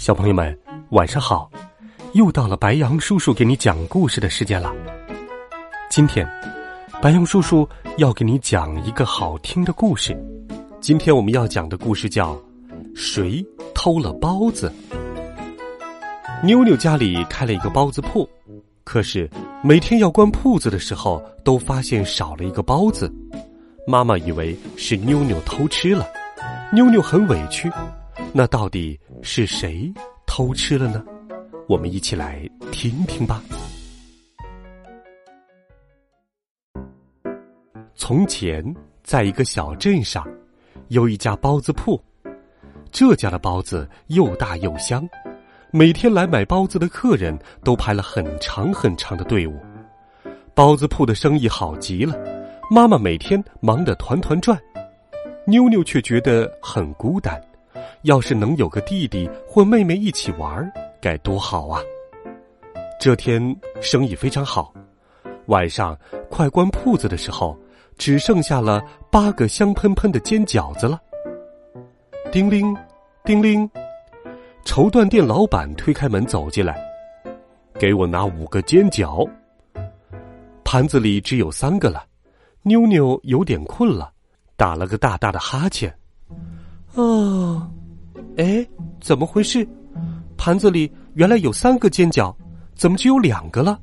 小朋友们，晚上好！又到了白羊叔叔给你讲故事的时间了。今天，白羊叔叔要给你讲一个好听的故事。今天我们要讲的故事叫《谁偷了包子》。妞妞家里开了一个包子铺，可是每天要关铺子的时候，都发现少了一个包子。妈妈以为是妞妞偷吃了，妞妞很委屈。那到底是谁偷吃了呢？我们一起来听听吧。从前，在一个小镇上，有一家包子铺。这家的包子又大又香，每天来买包子的客人都排了很长很长的队伍。包子铺的生意好极了，妈妈每天忙得团团转，妞妞却觉得很孤单。要是能有个弟弟或妹妹一起玩，该多好啊！这天生意非常好，晚上快关铺子的时候，只剩下了八个香喷喷的煎饺子了。叮铃，叮铃，绸缎店老板推开门走进来，给我拿五个煎饺。盘子里只有三个了，妞妞有点困了，打了个大大的哈欠。啊。哎，怎么回事？盘子里原来有三个煎饺，怎么只有两个了？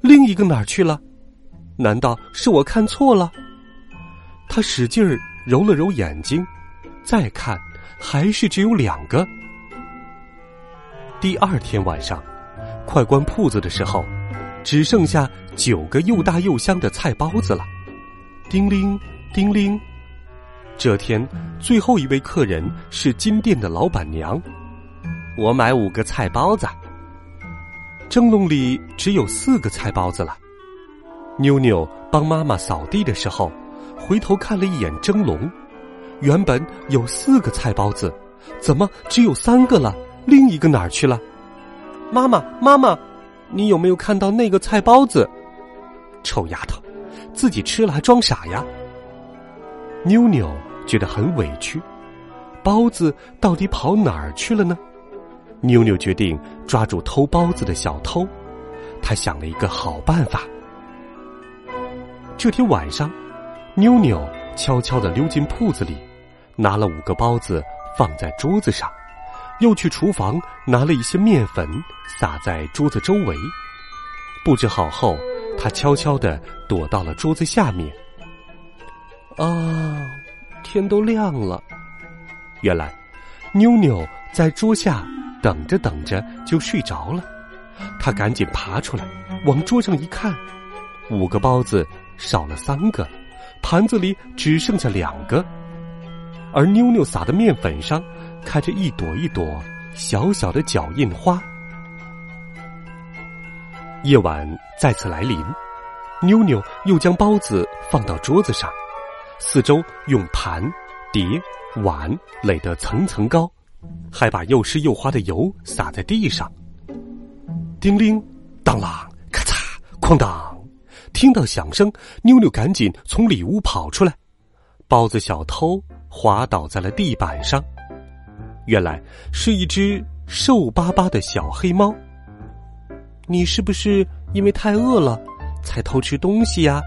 另一个哪儿去了？难道是我看错了？他使劲儿揉了揉眼睛，再看，还是只有两个。第二天晚上，快关铺子的时候，只剩下九个又大又香的菜包子了。叮铃，叮铃。这天，最后一位客人是金店的老板娘。我买五个菜包子。蒸笼里只有四个菜包子了。妞妞帮妈妈扫地的时候，回头看了一眼蒸笼，原本有四个菜包子，怎么只有三个了？另一个哪儿去了？妈妈，妈妈，你有没有看到那个菜包子？臭丫头，自己吃了还装傻呀！妞妞觉得很委屈，包子到底跑哪儿去了呢？妞妞决定抓住偷包子的小偷。她想了一个好办法。这天晚上，妞妞悄悄的溜进铺子里，拿了五个包子放在桌子上，又去厨房拿了一些面粉撒在桌子周围。布置好后，她悄悄的躲到了桌子下面。啊，天都亮了。原来，妞妞在桌下等着等着就睡着了。她赶紧爬出来，往桌上一看，五个包子少了三个，盘子里只剩下两个，而妞妞撒的面粉上开着一朵一朵小小的脚印花。夜晚再次来临，妞妞又将包子放到桌子上。四周用盘、碟、碗垒得层层高，还把又湿又滑的油洒在地上。叮铃，当啷，咔嚓，哐当！听到响声，妞妞赶紧从里屋跑出来。包子小偷滑倒在了地板上，原来是一只瘦巴巴的小黑猫。你是不是因为太饿了，才偷吃东西呀？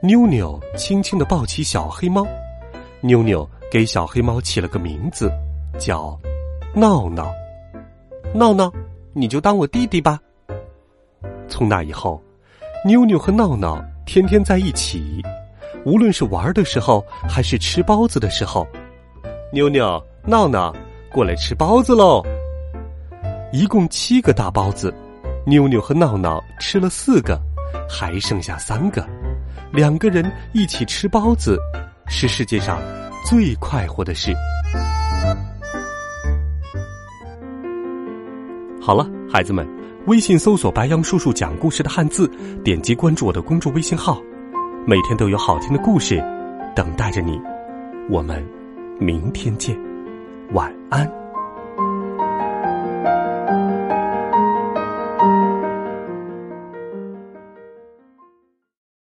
妞妞轻轻的抱起小黑猫，妞妞给小黑猫起了个名字，叫闹闹。闹闹，你就当我弟弟吧。从那以后，妞妞和闹闹天天在一起，无论是玩的时候，还是吃包子的时候，妞妞、闹闹过来吃包子喽。一共七个大包子，妞妞和闹闹吃了四个，还剩下三个。两个人一起吃包子，是世界上最快活的事。好了，孩子们，微信搜索“白杨叔叔讲故事”的汉字，点击关注我的公众微信号，每天都有好听的故事等待着你。我们明天见，晚安。